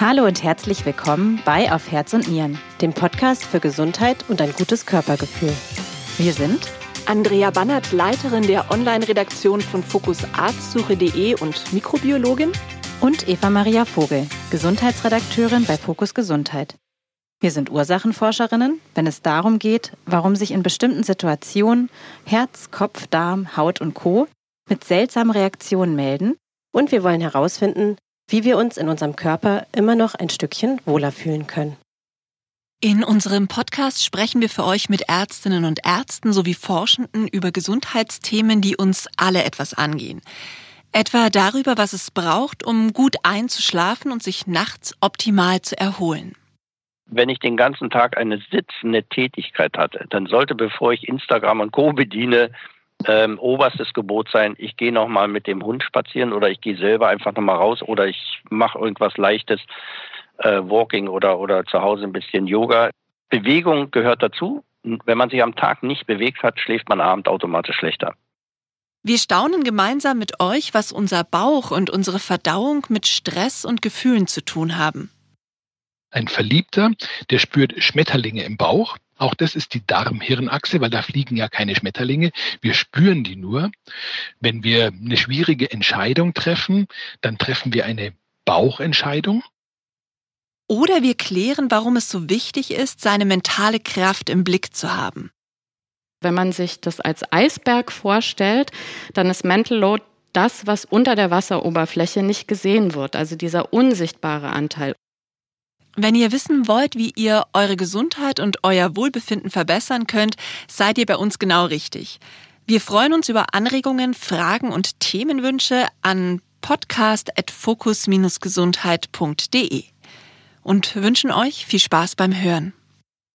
Hallo und herzlich willkommen bei Auf Herz und Nieren, dem Podcast für Gesundheit und ein gutes Körpergefühl. Wir sind Andrea Bannert, Leiterin der Online-Redaktion von Fokus Arztsuche.de und Mikrobiologin. Und Eva Maria Vogel, Gesundheitsredakteurin bei Fokus Gesundheit. Wir sind Ursachenforscherinnen, wenn es darum geht, warum sich in bestimmten Situationen Herz, Kopf, Darm, Haut und Co. mit seltsamen Reaktionen melden. Und wir wollen herausfinden, wie wir uns in unserem Körper immer noch ein Stückchen wohler fühlen können. In unserem Podcast sprechen wir für euch mit Ärztinnen und Ärzten sowie Forschenden über Gesundheitsthemen, die uns alle etwas angehen. Etwa darüber, was es braucht, um gut einzuschlafen und sich nachts optimal zu erholen. Wenn ich den ganzen Tag eine sitzende Tätigkeit hatte, dann sollte, bevor ich Instagram und Co. bediene, ähm, oberstes Gebot sein, ich gehe nochmal mit dem Hund spazieren oder ich gehe selber einfach nochmal raus oder ich mache irgendwas Leichtes, äh, Walking oder, oder zu Hause ein bisschen Yoga. Bewegung gehört dazu. Wenn man sich am Tag nicht bewegt hat, schläft man abend automatisch schlechter. Wir staunen gemeinsam mit euch, was unser Bauch und unsere Verdauung mit Stress und Gefühlen zu tun haben. Ein Verliebter, der spürt Schmetterlinge im Bauch. Auch das ist die Darm-Hirn-Achse, weil da fliegen ja keine Schmetterlinge. Wir spüren die nur. Wenn wir eine schwierige Entscheidung treffen, dann treffen wir eine Bauchentscheidung. Oder wir klären, warum es so wichtig ist, seine mentale Kraft im Blick zu haben. Wenn man sich das als Eisberg vorstellt, dann ist Mental Load das, was unter der Wasseroberfläche nicht gesehen wird, also dieser unsichtbare Anteil. Wenn ihr wissen wollt, wie ihr eure Gesundheit und euer Wohlbefinden verbessern könnt, seid ihr bei uns genau richtig. Wir freuen uns über Anregungen, Fragen und Themenwünsche an podcast.fokus-gesundheit.de und wünschen euch viel Spaß beim Hören.